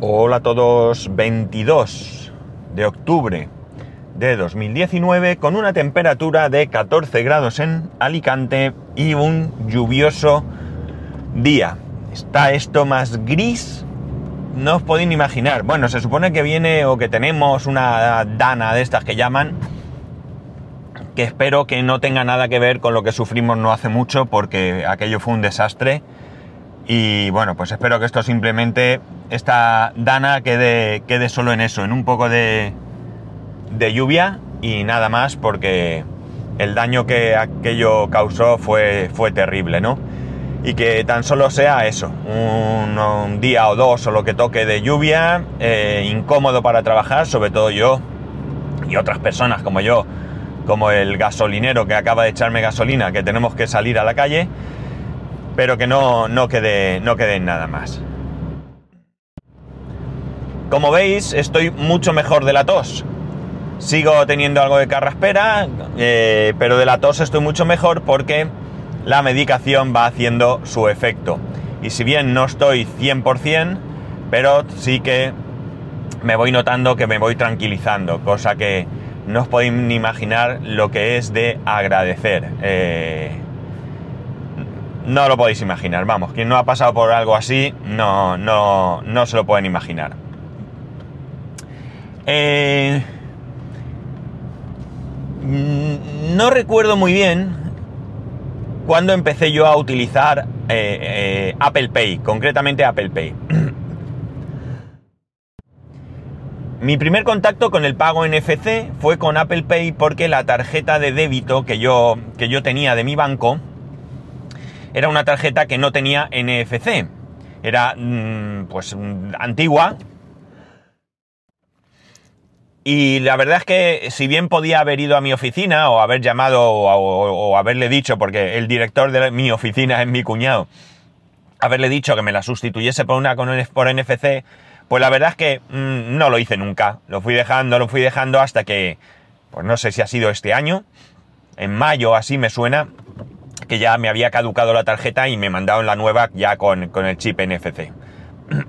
Hola a todos, 22 de octubre de 2019 con una temperatura de 14 grados en Alicante y un lluvioso día. Está esto más gris, no os podéis ni imaginar. Bueno, se supone que viene o que tenemos una dana de estas que llaman, que espero que no tenga nada que ver con lo que sufrimos no hace mucho porque aquello fue un desastre. Y bueno, pues espero que esto simplemente, esta dana quede, quede solo en eso, en un poco de, de lluvia y nada más porque el daño que aquello causó fue, fue terrible, ¿no? Y que tan solo sea eso, un, día o dos o lo que toque de lluvia, eh, incómodo para trabajar, sobre todo yo y otras personas como yo, como el gasolinero que acaba de echarme gasolina, que tenemos que salir a la calle, pero que no, no, quede, no en nada más. Como veis, estoy mucho mejor de la tos. Sigo teniendo algo de carraspera, eh, pero de la tos estoy mucho mejor porque la medicación va haciendo su efecto. Y si bien no estoy 100%, pero sí que me voy notando que me voy tranquilizando, cosa que no os podéis ni imaginar lo que es de agradecer. Eh, no lo podéis imaginar, vamos, quien no ha pasado por algo así no, no, no se lo pueden imaginar. Eh, no recuerdo muy bien cuándo empecé yo a utilizar eh, eh, Apple Pay, concretamente Apple Pay. Mi primer contacto con el pago NFC fue con Apple Pay porque la tarjeta de débito que yo, que yo tenía de mi banco era una tarjeta que no tenía NFC. Era mm, pues antigua. Y la verdad es que si bien podía haber ido a mi oficina o haber llamado o, haberle dicho, porque el director de mi oficina es mi cuñado, haberle dicho que me la sustituyese por una con, por NFC, pues la verdad es que mmm, no lo hice nunca. Lo fui dejando, lo fui dejando hasta que, pues no sé si ha sido este año, en mayo así me suena, que ya me había caducado la tarjeta y me mandaron la nueva ya con, con el chip NFC.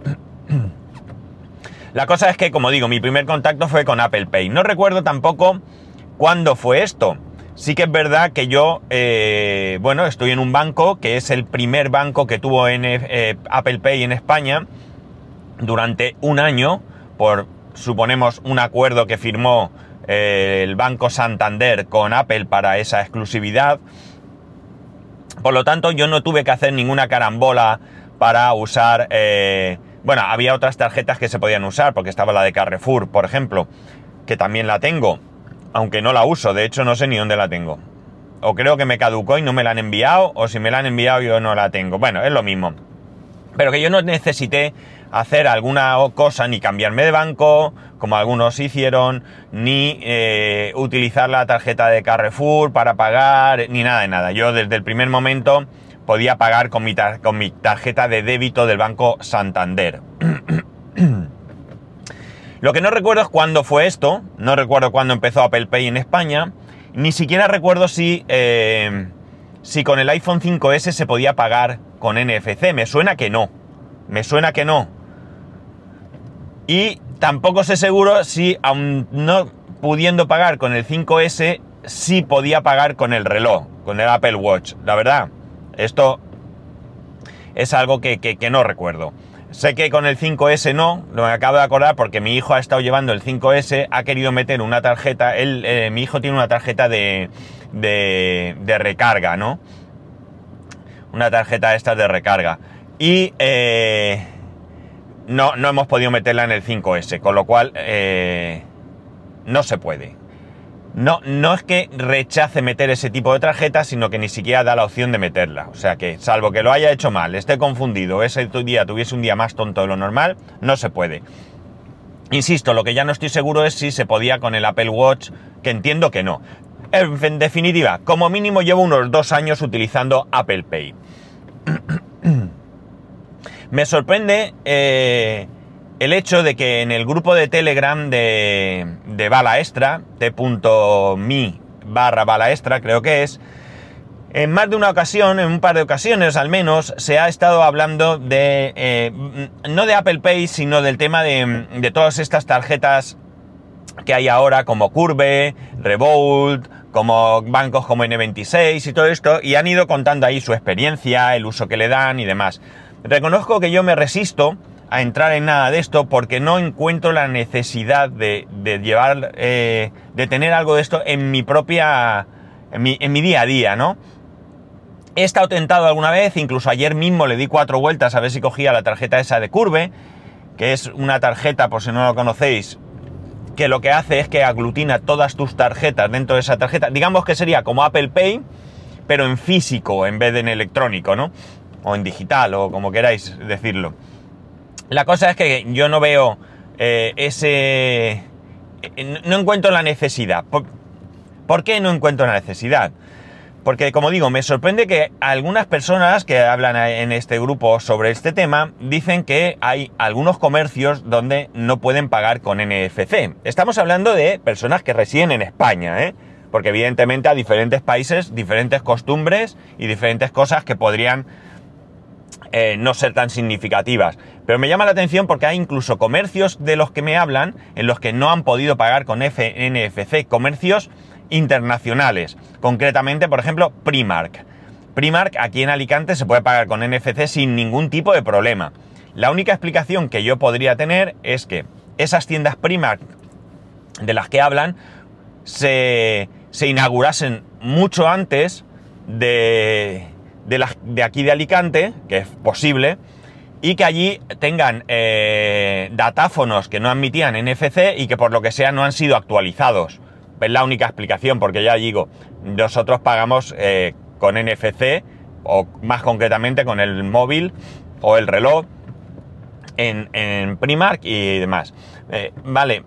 la cosa es que, como digo, mi primer contacto fue con Apple Pay. No recuerdo tampoco cuándo fue esto. Sí que es verdad que yo, eh, bueno, estoy en un banco que es el primer banco que tuvo en, eh, Apple Pay en España durante un año por, suponemos, un acuerdo que firmó eh, el Banco Santander con Apple para esa exclusividad. Por lo tanto, yo no tuve que hacer ninguna carambola para usar... Eh, bueno, había otras tarjetas que se podían usar, porque estaba la de Carrefour, por ejemplo, que también la tengo, aunque no la uso, de hecho no sé ni dónde la tengo. O creo que me caducó y no me la han enviado, o si me la han enviado yo no la tengo. Bueno, es lo mismo. Pero que yo no necesité hacer alguna cosa, ni cambiarme de banco, como algunos hicieron, ni eh, utilizar la tarjeta de Carrefour para pagar, ni nada de nada. Yo desde el primer momento podía pagar con mi, con mi tarjeta de débito del banco Santander. Lo que no recuerdo es cuándo fue esto, no recuerdo cuándo empezó Apple Pay en España, ni siquiera recuerdo si, eh, si con el iPhone 5S se podía pagar con NFC. Me suena que no, me suena que no. Y tampoco sé seguro si, aun no pudiendo pagar con el 5S, sí podía pagar con el reloj, con el Apple Watch. La verdad, esto es algo que, que, no recuerdo. Sé que con el 5S no, lo acabo de acordar porque mi hijo ha estado llevando el 5S, ha querido meter una tarjeta, él, eh, mi hijo tiene una tarjeta de, de, de, recarga, ¿no? Una tarjeta esta de recarga. Y eh, no, no hemos podido meterla en el 5S, con lo cual eh, no se puede. No, no es que rechace meter ese tipo de tarjeta, sino que ni siquiera da la opción de meterla. O sea que, salvo que lo haya hecho mal, esté confundido, ese día tuviese un día más tonto de lo normal, no se puede. Insisto, lo que ya no estoy seguro es si se podía con el Apple Watch, que entiendo que no. En definitiva, como mínimo llevo unos dos años utilizando Apple Pay. Me sorprende eh, el hecho de que en el grupo de Telegram de, de Bala Extra, t.me barra Bala Extra creo que es, En más de una ocasión, en un par de ocasiones al menos, se ha estado hablando de, eh, no de Apple Pay, sino del tema de, de, todas estas tarjetas que hay ahora, como Curve, Revolt, como bancos como N26 y todo esto, y han ido contando ahí su experiencia, el uso que le dan y demás. Reconozco que yo me resisto a entrar en nada de esto porque no encuentro la necesidad de, de llevar, eh, de tener algo de esto en mi propia, en mi, en mi día a día, ¿no? He estado tentado alguna vez, incluso ayer mismo le di cuatro vueltas a ver si cogía la tarjeta esa de Curve, que es una tarjeta, por si no lo conocéis, que lo que hace es que aglutina todas tus tarjetas dentro de esa tarjeta. Digamos que sería como Apple Pay, pero en físico en vez de en electrónico, ¿no? O en digital, o como queráis decirlo. La cosa es que yo no veo eh, ese... Eh, no encuentro la necesidad. ¿Por, ¿Por qué no encuentro la necesidad? Porque, como digo, me sorprende que algunas personas que hablan en este grupo sobre este tema dicen que hay algunos comercios donde no pueden pagar con NFC. Estamos hablando de personas que residen en España, ¿eh? Porque evidentemente a diferentes países, diferentes costumbres y diferentes cosas que podrían eh, no ser tan significativas. Pero me llama la atención porque hay incluso comercios de los que me hablan en los que no han podido pagar con NFC, comercios internacionales. Concretamente, por ejemplo, Primark. Primark aquí en Alicante se puede pagar con NFC sin ningún tipo de problema. La única explicación que yo podría tener es que esas tiendas Primark de las que hablan se, se inaugurasen mucho antes de, de, aquí de Alicante, que es posible, y que allí tengan eh, datáfonos que no admitían NFC y que por lo que sea no han sido actualizados. Es la única explicación, porque ya digo, nosotros pagamos eh, con NFC, o más concretamente con el móvil o el reloj, en, Primark y demás. Eh, vale,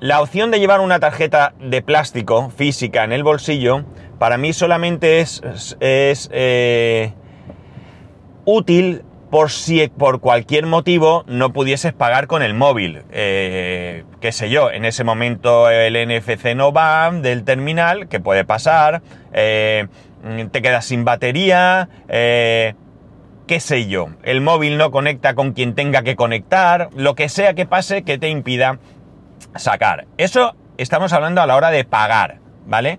la opción de llevar una tarjeta de plástico física en el bolsillo, para mí solamente es, es eh, útil por si por cualquier motivo no pudieses pagar con el móvil. Eh, qué sé yo, en ese momento el NFC no va del terminal, que puede pasar, eh, te quedas sin batería, eh, qué sé yo, el móvil no conecta con quien tenga que conectar, lo que sea que pase que te impida sacar. Eso estamos hablando a la hora de pagar, ¿vale?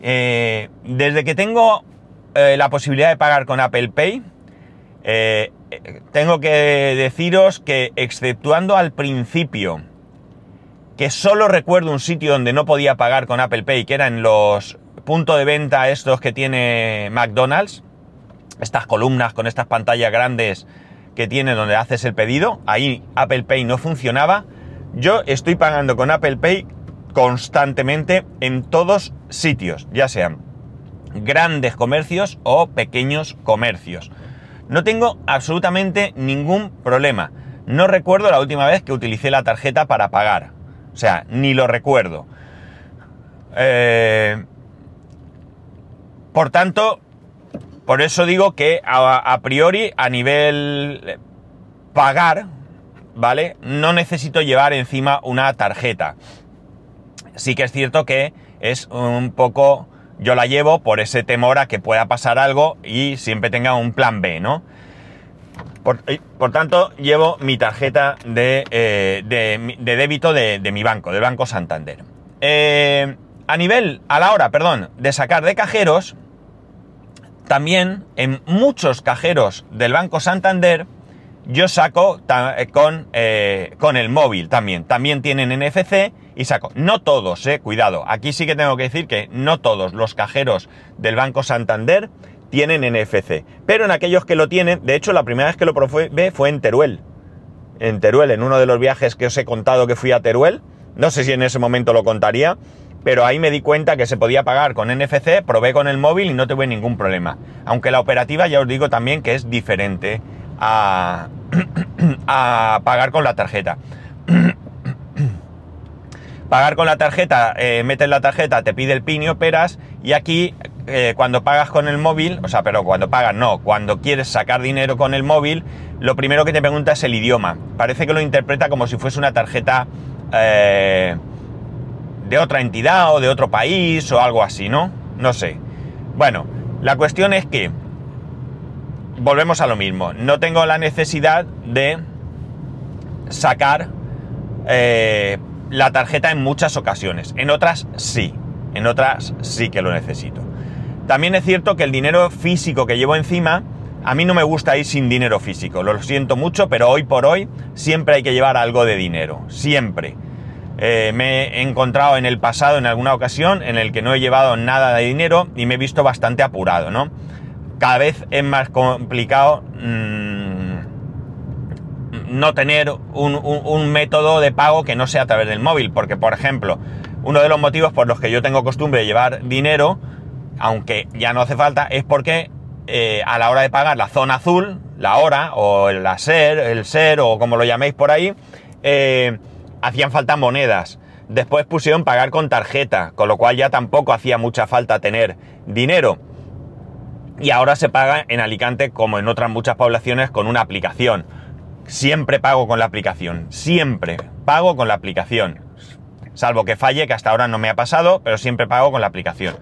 Eh, desde que tengo eh, la posibilidad de pagar con Apple Pay, eh, tengo que deciros que exceptuando al principio, que solo recuerdo un sitio donde no podía pagar con Apple Pay, que era en los puntos de venta estos que tiene McDonald's, estas columnas con estas pantallas grandes que tiene donde haces el pedido, ahí Apple Pay no funcionaba. Yo estoy pagando con Apple Pay constantemente en todos sitios, ya sean grandes comercios o pequeños comercios. No tengo absolutamente ningún problema. No recuerdo la última vez que utilicé la tarjeta para pagar. O sea, ni lo recuerdo. Eh, por tanto, por eso digo que a, a, priori, a nivel pagar, ¿vale? No necesito llevar encima una tarjeta. Sí que es cierto que es un poco yo la llevo por ese temor a que pueda pasar algo y siempre tenga un plan B, ¿no? Por, por tanto, llevo mi tarjeta de, eh, de, débito de, de, mi banco, del Banco Santander. Eh, a nivel, a la hora, perdón, de sacar de cajeros, también en muchos cajeros del Banco Santander, yo saco con, eh, con el móvil también. También tienen NFC y saco. No todos, eh, cuidado. Aquí sí que tengo que decir que no todos los cajeros del Banco Santander tienen NFC. Pero en aquellos que lo tienen, de hecho la primera vez que lo probé fue en Teruel. En Teruel, en uno de los viajes que os he contado que fui a Teruel. No sé si en ese momento lo contaría, pero ahí me di cuenta que se podía pagar con NFC, probé con el móvil y no tuve ningún problema. Aunque la operativa ya os digo también que es diferente a, a pagar con la tarjeta. pagar con la tarjeta, eh, metes la tarjeta, te pide el PIN y operas, y aquí eh, cuando pagas con el móvil, o sea, pero cuando pagas no, cuando quieres sacar dinero con el móvil, lo primero que te pregunta es el idioma. Parece que lo interpreta como si fuese una tarjeta eh, de otra entidad o de otro país o algo así, ¿no? No sé. Bueno, la cuestión es que volvemos a lo mismo. No tengo la necesidad de sacar eh, la tarjeta en muchas ocasiones. En otras sí. En otras sí que lo necesito. También es cierto que el dinero físico que llevo encima, a mí no me gusta ir sin dinero físico. Lo siento mucho, pero hoy por hoy siempre hay que llevar algo de dinero. Siempre. Eh, me he encontrado en el pasado en alguna ocasión en el que no he llevado nada de dinero y me he visto bastante apurado, ¿no? Cada vez es más complicado mmm, no tener un, método de pago que no sea a través del móvil, porque por ejemplo, uno de los motivos por los que yo tengo costumbre de llevar dinero, aunque ya no hace falta, es porque eh, a la hora de pagar la zona azul, la hora, o la SER, el SER, o como lo llaméis por ahí, eh, hacían falta monedas. Después pusieron pagar con tarjeta, con lo cual ya tampoco hacía mucha falta tener dinero. Y ahora se paga en Alicante, como en otras muchas poblaciones, con una aplicación. Siempre pago con la aplicación, siempre pago con la aplicación. Salvo que falle, que hasta ahora no me ha pasado, pero siempre pago con la aplicación.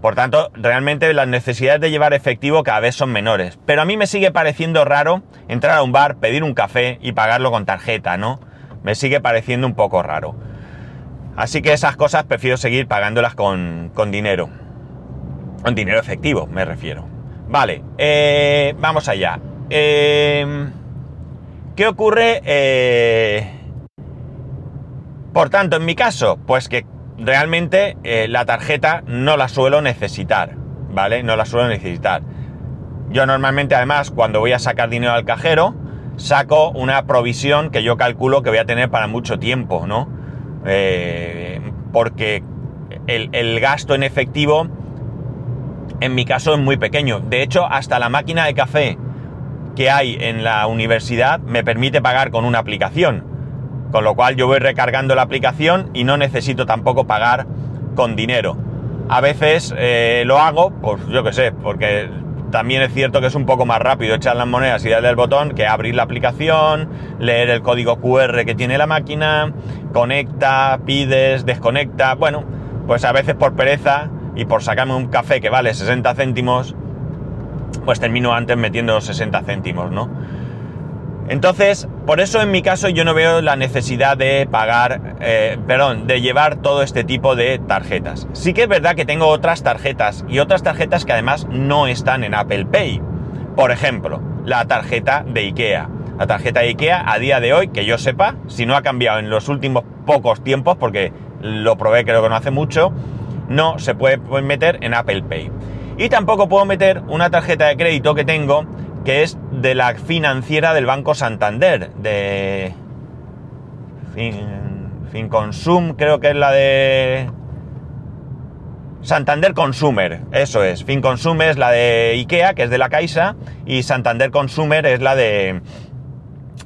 Por tanto, realmente las necesidades de llevar efectivo cada vez son menores. Pero a mí me sigue pareciendo raro entrar a un bar, pedir un café y pagarlo con tarjeta, ¿no? me sigue pareciendo un poco raro. Así que esas cosas prefiero seguir pagándolas con, con dinero. Con dinero efectivo, me refiero. Vale, eh, vamos allá. Eh, ¿Qué ocurre? Eh, por tanto, en mi caso, pues que realmente eh, la tarjeta no la suelo necesitar, ¿vale? No la suelo necesitar. Yo normalmente, además, cuando voy a sacar dinero al cajero, saco una provisión que yo calculo que voy a tener para mucho tiempo, ¿no? Porque el, gasto en efectivo, en mi caso, es muy pequeño. De hecho, hasta la máquina de café que hay en la universidad me permite pagar con una aplicación. Con lo cual yo voy recargando la aplicación y no necesito tampoco pagar con dinero. A veces eh, lo hago, pues yo qué sé, porque también es cierto que es un poco más rápido echar las monedas y darle el botón que abrir la aplicación, leer el código QR que tiene la máquina, conecta, pides, desconecta. Bueno, pues a veces por pereza y por sacarme un café que vale 60 céntimos, pues termino antes metiendo 60 céntimos, ¿no? Entonces, por eso en mi caso yo no veo la necesidad de pagar, eh, perdón, de llevar todo este tipo de tarjetas. Sí que es verdad que tengo otras tarjetas y otras tarjetas que además no están en Apple Pay. Por ejemplo, la tarjeta de IKEA. La tarjeta de IKEA a día de hoy, que yo sepa, si no ha cambiado en los últimos pocos tiempos, porque lo probé creo que no hace mucho, no se puede meter en Apple Pay. Y tampoco puedo meter una tarjeta de crédito que tengo que es de la financiera del Banco Santander, de Finconsum, creo que es la de Santander Consumer, eso es. Finconsum es la de IKEA, que es de la Caixa, y Santander Consumer es la de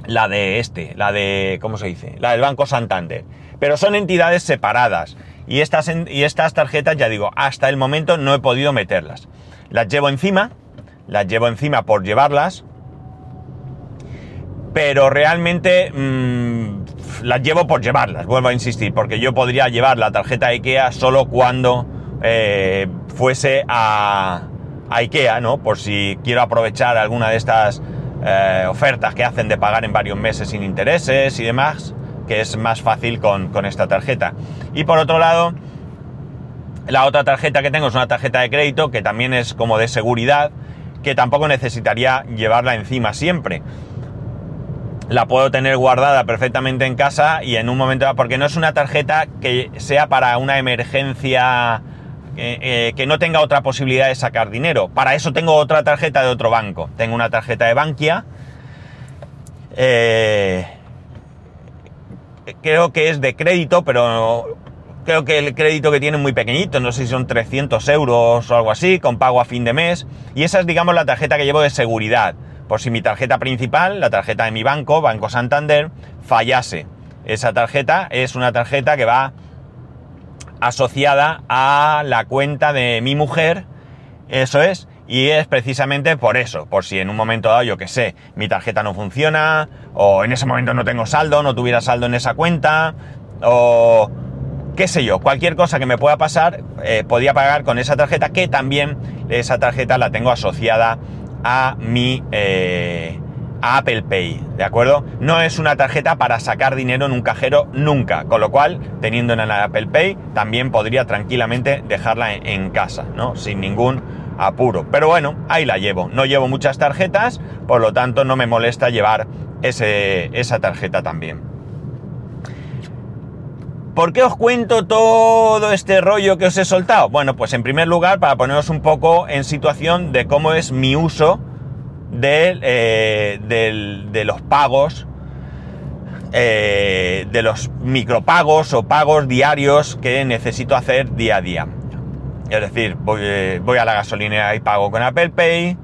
la de este, la de ¿cómo se dice? La del Banco Santander. Pero son entidades separadas y estas y estas tarjetas ya digo, hasta el momento no he podido meterlas. Las llevo encima las llevo encima por llevarlas, pero realmente mmm, las llevo por llevarlas, vuelvo a insistir, porque yo podría llevar la tarjeta IKEA solo cuando eh, fuese a, a, IKEA, ¿no? Por si quiero aprovechar alguna de estas eh, ofertas que hacen de pagar en varios meses sin intereses y demás, que es más fácil con, con esta tarjeta. Y por otro lado, la otra tarjeta que tengo es una tarjeta de crédito que también es como de seguridad, que tampoco necesitaría llevarla encima siempre. La puedo tener guardada perfectamente en casa y en un momento, porque no es una tarjeta que sea para una emergencia, eh, eh, que no tenga otra posibilidad de sacar dinero. Para eso tengo otra tarjeta de otro banco. Tengo una tarjeta de Bankia. Eh, creo que es de crédito, pero creo que el crédito que tiene es muy pequeñito, no sé si son 300 euros o algo así, con pago a fin de mes. Y esa es, digamos, la tarjeta que llevo de seguridad. Por si mi tarjeta principal, la tarjeta de mi banco, Banco Santander, fallase. Esa tarjeta es una tarjeta que va asociada a la cuenta de mi mujer, eso es, y es precisamente por eso, por si en un momento dado, yo que sé, mi tarjeta no funciona, o en ese momento no tengo saldo, no tuviera saldo en esa cuenta, o qué sé yo, cualquier cosa que me pueda pasar, eh, podía pagar con esa tarjeta, que también esa tarjeta la tengo asociada a mi eh, a Apple Pay, ¿de acuerdo? No es una tarjeta para sacar dinero en un cajero nunca, con lo cual, teniendo en la Apple Pay, también podría tranquilamente dejarla en, casa, ¿no? Sin ningún apuro. Pero bueno, ahí la llevo. No llevo muchas tarjetas, por lo tanto no me molesta llevar ese, esa tarjeta también. ¿Por qué os cuento todo este rollo que os he soltado? Bueno, pues en primer lugar para poneros un poco en situación de cómo es mi uso eh, de, los pagos, eh, de los micropagos o pagos diarios que necesito hacer día a día. Es decir, voy, eh, a la gasolinera y pago con Apple Pay.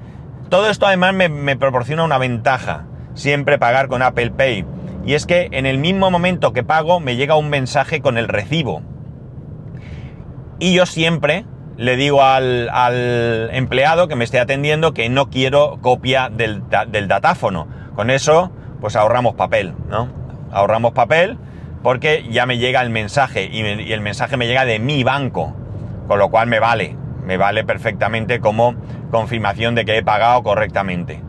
Todo esto además me, proporciona una ventaja, siempre pagar con Apple Pay. Y es que en el mismo momento que pago me llega un mensaje con el recibo. Y yo siempre, le digo al, empleado que me esté atendiendo que no quiero copia del, datáfono. Con eso, pues ahorramos papel, ¿no? Ahorramos papel porque ya me llega el mensaje y, el mensaje me llega de mi banco, con lo cual me vale, me vale perfectamente como confirmación de que he pagado correctamente.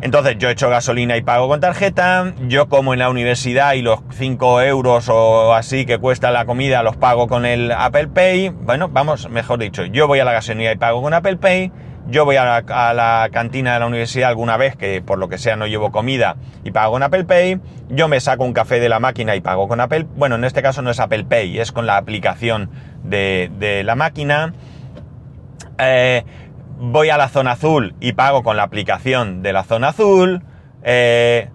Entonces yo echo gasolina y pago con tarjeta, yo como en la universidad y los 5 euros o así que cuesta la comida los pago con el Apple Pay, bueno, vamos, mejor dicho, yo voy a la gasolina y pago con Apple Pay, yo voy a la, cantina de la universidad alguna vez que por lo que sea no llevo comida y pago con Apple Pay, yo me saco un café de la máquina y pago con Apple, bueno, en este caso no es Apple Pay, es con la aplicación de, la máquina. Eh, voy a la zona azul y pago con la aplicación de la zona azul. Eh,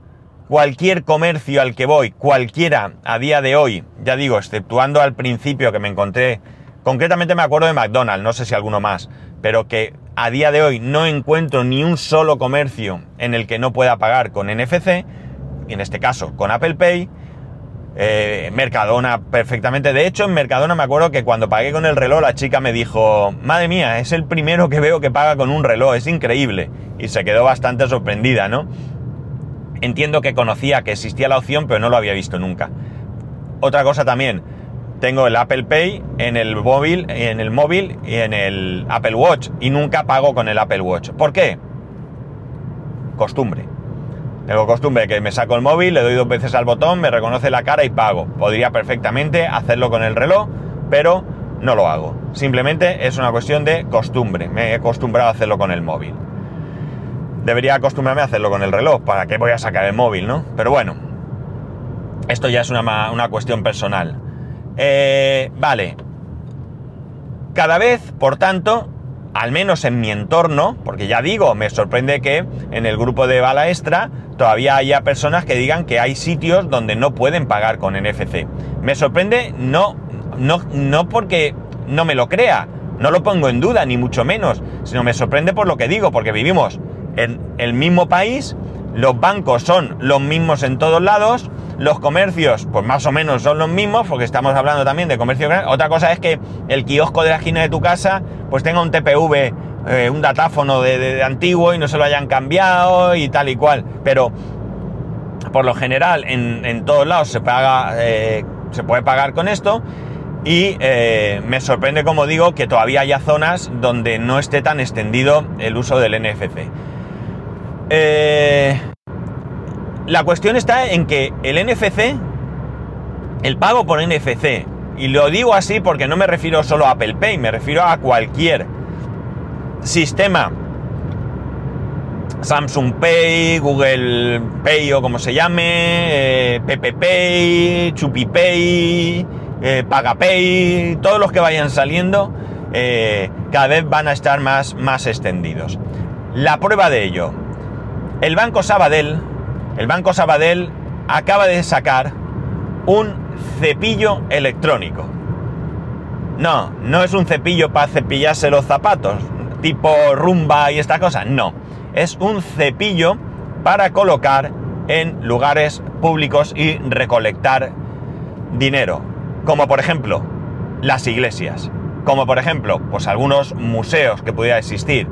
cualquier comercio al que voy, cualquiera a día de hoy, ya digo, exceptuando al principio que me encontré, concretamente me acuerdo de McDonald's, no sé si alguno más, pero que a día de hoy no encuentro ni un solo comercio en el que no pueda pagar con NFC, en este caso con Apple Pay, eh, Mercadona perfectamente. De hecho, en Mercadona me acuerdo que cuando pagué con el reloj, la chica me dijo, madre mía, es el primero que veo que paga con un reloj, es increíble. Y se quedó bastante sorprendida, ¿no? Entiendo que conocía que existía la opción, pero no lo había visto nunca. Otra cosa también, tengo el Apple Pay en el móvil, en el móvil y en el Apple Watch y nunca pago con el Apple Watch. ¿Por qué? Costumbre. Tengo costumbre que me saco el móvil, le doy dos veces al botón, me reconoce la cara y pago. Podría perfectamente hacerlo con el reloj, pero no lo hago. Simplemente es una cuestión de costumbre. Me he acostumbrado a hacerlo con el móvil. Debería acostumbrarme a hacerlo con el reloj. ¿Para qué voy a sacar el móvil, no? Pero bueno, esto ya es una, una cuestión personal. Eh, vale. Cada vez, por tanto, al menos en mi entorno, porque ya digo, me sorprende que en el grupo de bala extra todavía haya personas que digan que hay sitios donde no pueden pagar con NFC. Me sorprende no, no, no porque no me lo crea, no lo pongo en duda, ni mucho menos, sino me sorprende por lo que digo, porque vivimos en el mismo país, los bancos son los mismos en todos lados, los comercios, pues más o menos son los mismos, porque estamos hablando también de comercio grande. Otra cosa es que el kiosco de la esquina de tu casa, pues tenga un TPV, eh, un datáfono de, antiguo y no se lo hayan cambiado y tal y cual. Pero por lo general, en, todos lados se paga, eh, se puede pagar con esto. Y eh, me sorprende, como digo, que todavía haya zonas donde no esté tan extendido el uso del NFC. La cuestión está en que el NFC, el pago por NFC, y lo digo así porque no me refiero solo a Apple Pay, me refiero a cualquier sistema Samsung Pay, Google Pay o como se llame, eh, Pepe Pay, Chupi Pay, eh, PagaPay, todos los que vayan saliendo, eh, cada vez van a estar más, más extendidos. La prueba de ello, el Banco Sabadell, el Banco Sabadell acaba de sacar un cepillo electrónico. No, no es un cepillo para cepillarse los zapatos, tipo rumba y esta cosa. No, es un cepillo para colocar en lugares públicos y recolectar dinero. Como por ejemplo, las iglesias. Como por ejemplo, pues algunos museos que pudiera existir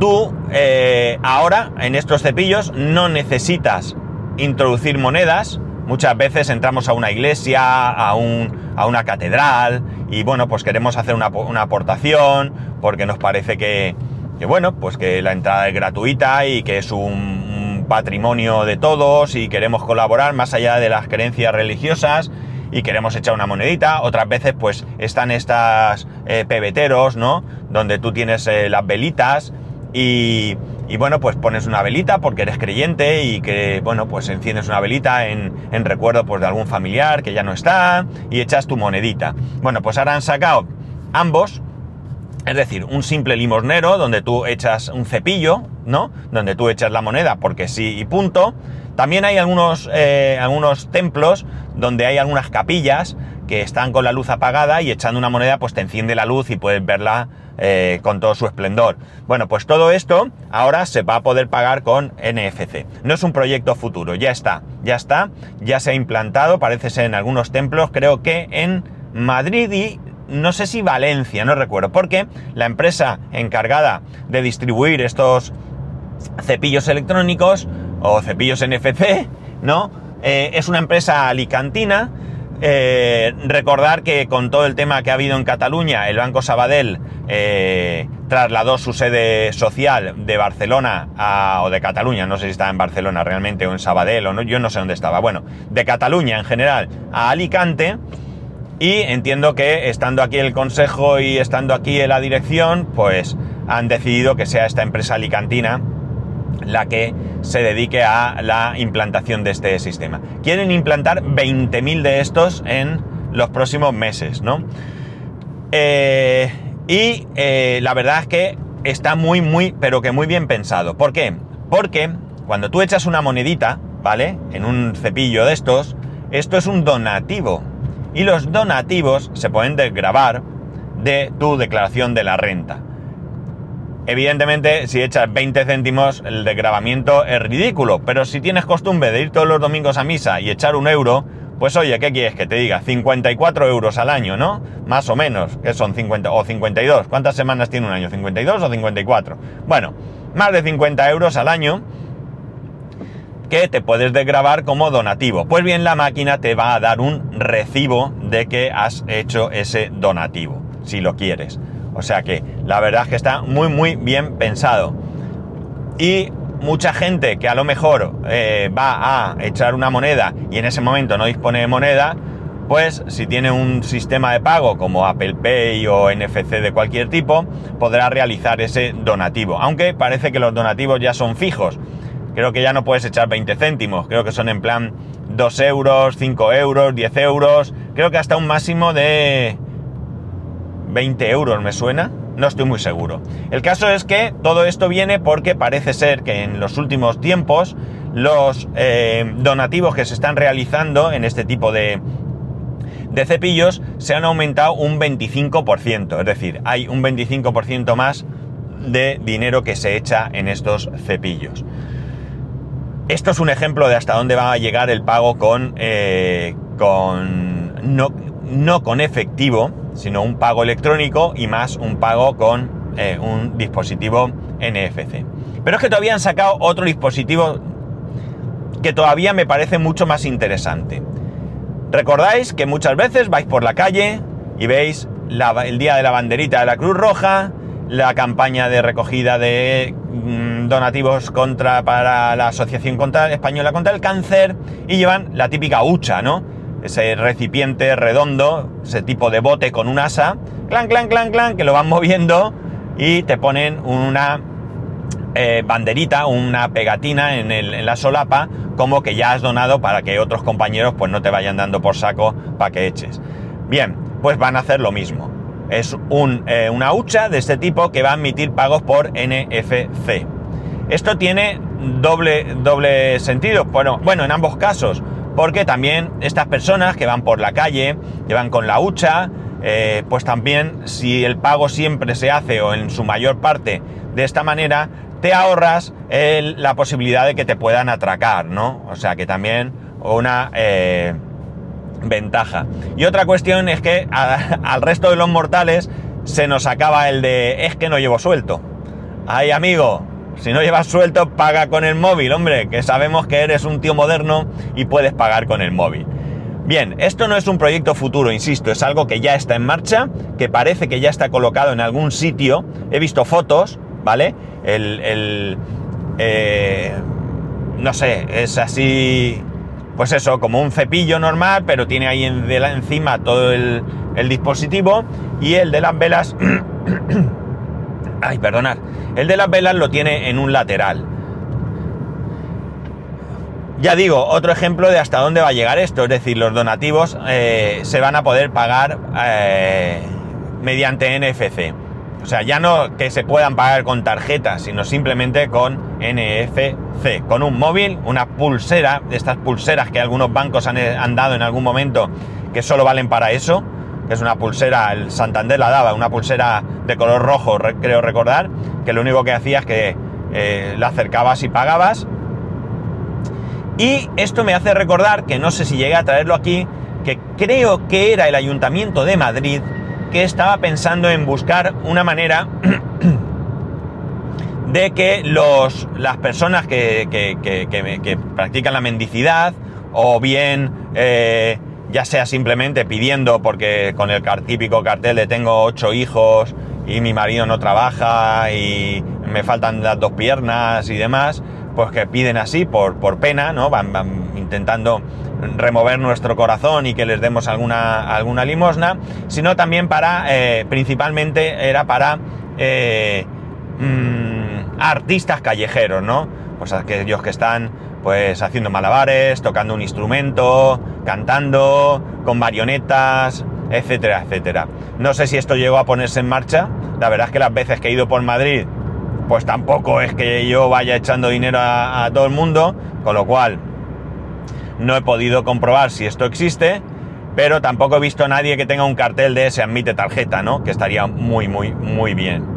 Tú eh, ahora en estos cepillos no necesitas introducir monedas Muchas veces entramos a una iglesia, a, una catedral y bueno, pues queremos hacer una, aportación porque nos parece que, bueno, pues que la entrada es gratuita y que es un, patrimonio de todos y queremos colaborar más allá de las creencias religiosas y queremos echar una monedita. Otras veces pues están estas eh, pebeteros, ¿no? Donde tú tienes eh, las velitas y, bueno, pues pones una velita porque eres creyente y que, bueno, pues enciendes una velita en, recuerdo pues de algún familiar que ya no está y echas tu monedita. Bueno, pues ahora han sacado ambos, es decir, un simple limosnero donde tú echas un cepillo, ¿no? Donde tú echas la moneda porque sí y punto. También hay algunos, eh, algunos templos donde hay algunas capillas que están con la luz apagada y echando una moneda pues te enciende la luz y puedes verla eh, con todo su esplendor. Bueno, pues todo esto ahora se va a poder pagar con NFC. No es un proyecto futuro, ya está, ya está, ya se ha implantado, parece ser en algunos templos, creo que en Madrid y no sé si Valencia, no recuerdo, porque la empresa encargada de distribuir estos cepillos electrónicos o cepillos NFC, ¿no? Eh, es una empresa alicantina eh, recordar que con todo el tema que ha habido en Cataluña, el Banco Sabadell eh, trasladó su sede social de Barcelona a, o de Cataluña, no sé si estaba en Barcelona realmente o en Sabadell o yo no sé dónde estaba, bueno, de Cataluña en general a Alicante y entiendo que estando aquí el consejo y estando aquí en la dirección, pues han decidido que sea esta empresa alicantina la que se dedique a la implantación de este sistema. Quieren implantar 20.000 de estos en los próximos meses, ¿no? Eh, y eh, la verdad es que está muy, muy, pero que muy bien pensado. ¿Por qué? Porque cuando tú echas una monedita, ¿vale? En un cepillo de estos, esto es un donativo. Y los donativos se pueden desgravar de tu declaración de la renta. Evidentemente, si echas 20 céntimos, el desgrabamiento es ridículo, pero si tienes costumbre de ir todos los domingos a misa y echar un euro, pues oye, ¿qué quieres que te diga? 54 euros al año, ¿no? Más o menos, que son 50 o 52. ¿Cuántas semanas tiene un año? ¿52 o 54? Bueno, más de 50 euros al año que te puedes desgrabar como donativo. Pues bien, la máquina te va a dar un recibo de que has hecho ese donativo, si lo quieres. O sea que la verdad es que está muy muy bien pensado. Y mucha gente que a lo mejor eh, va a echar una moneda y en ese momento no dispone de moneda, pues si tiene un sistema de pago como Apple Pay o NFC de cualquier tipo, podrá realizar ese donativo. Aunque parece que los donativos ya son fijos. Creo que ya no puedes echar 20 céntimos, creo que son en plan 2 euros, 5 euros, 10 euros, creo que hasta un máximo de 20 euros me suena, no estoy muy seguro. El caso es que todo esto viene porque parece ser que en los últimos tiempos los eh, donativos que se están realizando en este tipo de, de cepillos se han aumentado un 25%, es decir, hay un 25% más de dinero que se echa en estos cepillos. Esto es un ejemplo de hasta dónde va a llegar el pago con, eh, con no, no con efectivo, sino un pago electrónico y más un pago con eh, un dispositivo NFC. Pero es que todavía han sacado otro dispositivo que todavía me parece mucho más interesante. Recordáis que muchas veces vais por la calle y veis el día de la banderita de la Cruz Roja, la campaña de recogida de mm, donativos contra para la Asociación Española contra el Cáncer y llevan la típica hucha, ¿no? Ese recipiente redondo, ese tipo de bote con un asa, clan, clan, clan, clan, que lo van moviendo y te ponen una eh, banderita, una pegatina en, la solapa, como que ya has donado para que otros compañeros pues no te vayan dando por saco para que eches. Bien, pues van a hacer lo mismo. Es un, eh, una hucha de este tipo que va a emitir pagos por NFC. Esto tiene doble, doble sentido. Bueno, bueno, en ambos casos porque también estas personas que van por la calle, que van con la hucha, eh, pues también si el pago siempre se hace o en su mayor parte de esta manera, te ahorras la posibilidad de que te puedan atracar, ¿no? O sea que también una eh, ventaja. Y otra cuestión es que al resto de los mortales se nos acaba el de es que no llevo suelto. Ay amigo, Si no llevas suelto, paga con el móvil, hombre, que sabemos que eres un tío moderno y puedes pagar con el móvil. Bien, esto no es un proyecto futuro, insisto, es algo que ya está en marcha, que parece que ya está colocado en algún sitio. He visto fotos, ¿vale? El, eh, no sé, es así, pues eso, como un cepillo normal, pero tiene ahí encima todo el dispositivo y el de las velas... Ay, perdonad. El de las velas lo tiene en un lateral. Ya digo, otro ejemplo de hasta dónde va a llegar esto, es decir, los donativos eh, se van a poder pagar eh, mediante NFC. O sea, ya no que se puedan pagar con tarjetas, sino simplemente con NFC, con un móvil, una pulsera, de estas pulseras que algunos bancos han, han dado en algún momento, que solo valen para eso, que es una pulsera, el Santander la daba, una pulsera de color rojo, creo recordar, que lo único que hacía es que eh, la acercabas y pagabas. Y esto me hace recordar, que no sé si llegué a traerlo aquí, que creo que era el Ayuntamiento de Madrid que estaba pensando en buscar una manera de que los, las personas que, que, practican la mendicidad o bien eh, ya sea simplemente pidiendo, porque con el típico cartel de tengo ocho hijos y mi marido no trabaja y me faltan las dos piernas y demás, pues que piden así por, por pena, ¿no? Van, intentando remover nuestro corazón y que les demos alguna, alguna limosna, sino también para, eh, principalmente era para eh, mm, artistas callejeros, ¿no? Pues aquellos que están pues haciendo malabares, tocando un instrumento, cantando, con marionetas, etcétera, etcétera. No sé si esto llegó a ponerse en marcha. La verdad es que las veces que he ido por Madrid, pues tampoco es que yo vaya echando dinero a, todo el mundo, con lo cual no he podido comprobar si esto existe, pero tampoco he visto a nadie que tenga un cartel de se admite tarjeta, ¿no? Que estaría muy, muy, muy bien.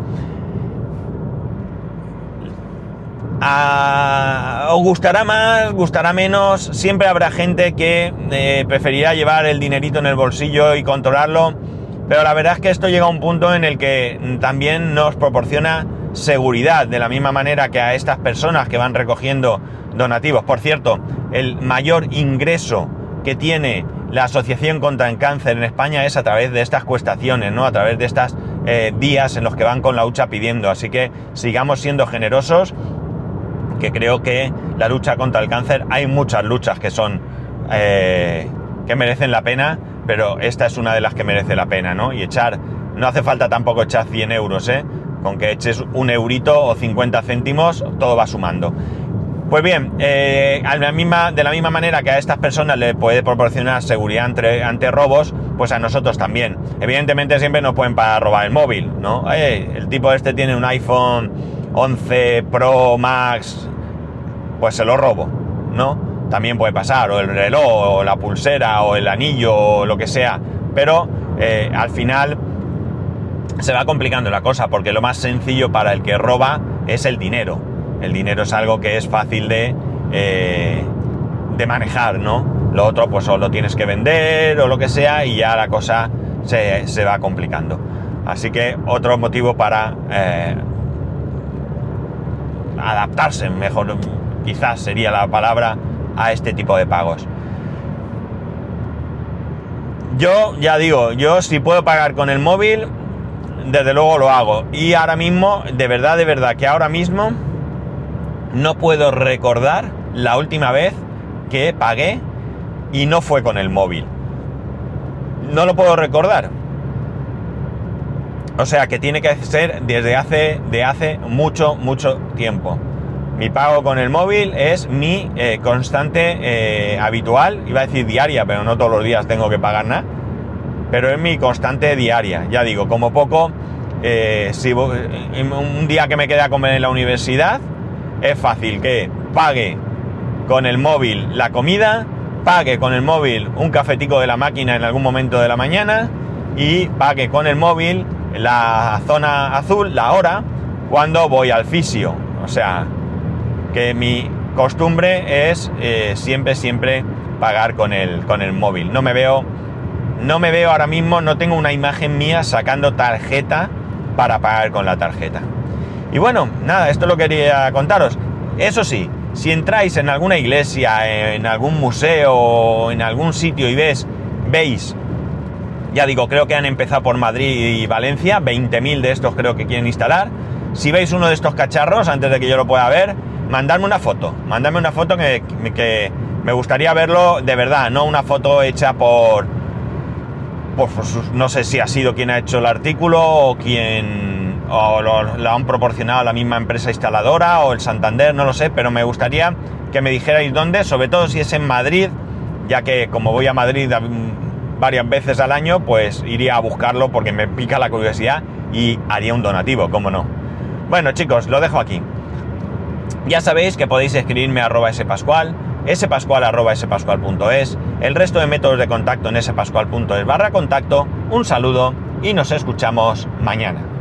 Os gustará más, gustará menos, siempre habrá gente que eh, preferirá llevar el dinerito en el bolsillo y controlarlo, pero la verdad es que esto llega a un punto en el que también nos proporciona seguridad, de la misma manera que a estas personas que van recogiendo donativos. Por cierto, el mayor ingreso que tiene la Asociación contra el Cáncer en España es a través de estas cuestaciones, ¿no? A través de estas eh, días en los que van con la hucha pidiendo. Así que sigamos siendo generosos que creo que la lucha contra el cáncer, hay muchas luchas que son, eh, que merecen la pena, pero esta es una de las que merece la pena, ¿no? Y echar, no hace falta tampoco echar 100 euros, ¿eh? Con que eches un eurito o 50 céntimos, todo va sumando. Pues bien, eh, la misma, de la misma manera que a estas personas le puede proporcionar seguridad ante, ante, robos, pues a nosotros también. Evidentemente siempre nos pueden para robar el móvil, ¿no? el tipo este tiene un iPhone 11 Pro Max, pues se lo robo, ¿no? También puede pasar, o el reloj, o la pulsera, o el anillo, o lo que sea, pero eh, al final se va complicando la cosa, porque lo más sencillo para el que roba es el dinero. El dinero es algo que es fácil de, eh, de manejar, ¿no? Lo otro, pues o lo tienes que vender o lo que sea, y ya la cosa se, se va complicando. Así que otro motivo para eh, adaptarse, mejor quizás sería la palabra, a este tipo de pagos. Yo ya digo, yo si puedo pagar con el móvil, desde luego lo hago. Y ahora mismo, de verdad, de verdad, que ahora mismo no puedo recordar la última vez que pagué y no fue con el móvil. No lo puedo recordar. O sea que tiene que ser desde hace, de hace mucho, mucho tiempo. Mi pago con el móvil es mi eh, constante eh, habitual, iba a decir diaria, pero no todos los días tengo que pagar nada, pero es mi constante diaria. Ya digo, como poco, eh, si un día que me queda a comer en la universidad, es fácil que pague con el móvil la comida, pague con el móvil un cafetico de la máquina en algún momento de la mañana y pague con el móvil la zona azul, la hora, cuando voy al fisio. O sea, que mi costumbre es eh, siempre, siempre pagar con el, con el móvil. No me veo, no me veo ahora mismo, no tengo una imagen mía sacando tarjeta para pagar con la tarjeta. Y bueno, nada, esto lo quería contaros. Eso sí, si entráis en alguna iglesia, en algún museo, en algún sitio y ves, veis, ya digo, creo que han empezado por Madrid y Valencia, 20.000 de estos creo que quieren instalar. Si veis uno de estos cacharros, antes de que yo lo pueda ver, mandadme una foto, mandadme una foto que, me gustaría verlo de verdad, no una foto hecha por, no sé si ha sido quien ha hecho el artículo o quien o lo, han proporcionado la misma empresa instaladora o el Santander, no lo sé, pero me gustaría que me dijerais dónde, sobre todo si es en Madrid, ya que como voy a Madrid varias veces al año, pues iría a buscarlo porque me pica la curiosidad y haría un donativo, cómo no. Bueno chicos, lo dejo aquí. Ya sabéis que podéis escribirme a arroba spascual, spascual arroba spascual.es, el resto de métodos de contacto en spascual.es barra contacto. Un saludo y nos escuchamos mañana.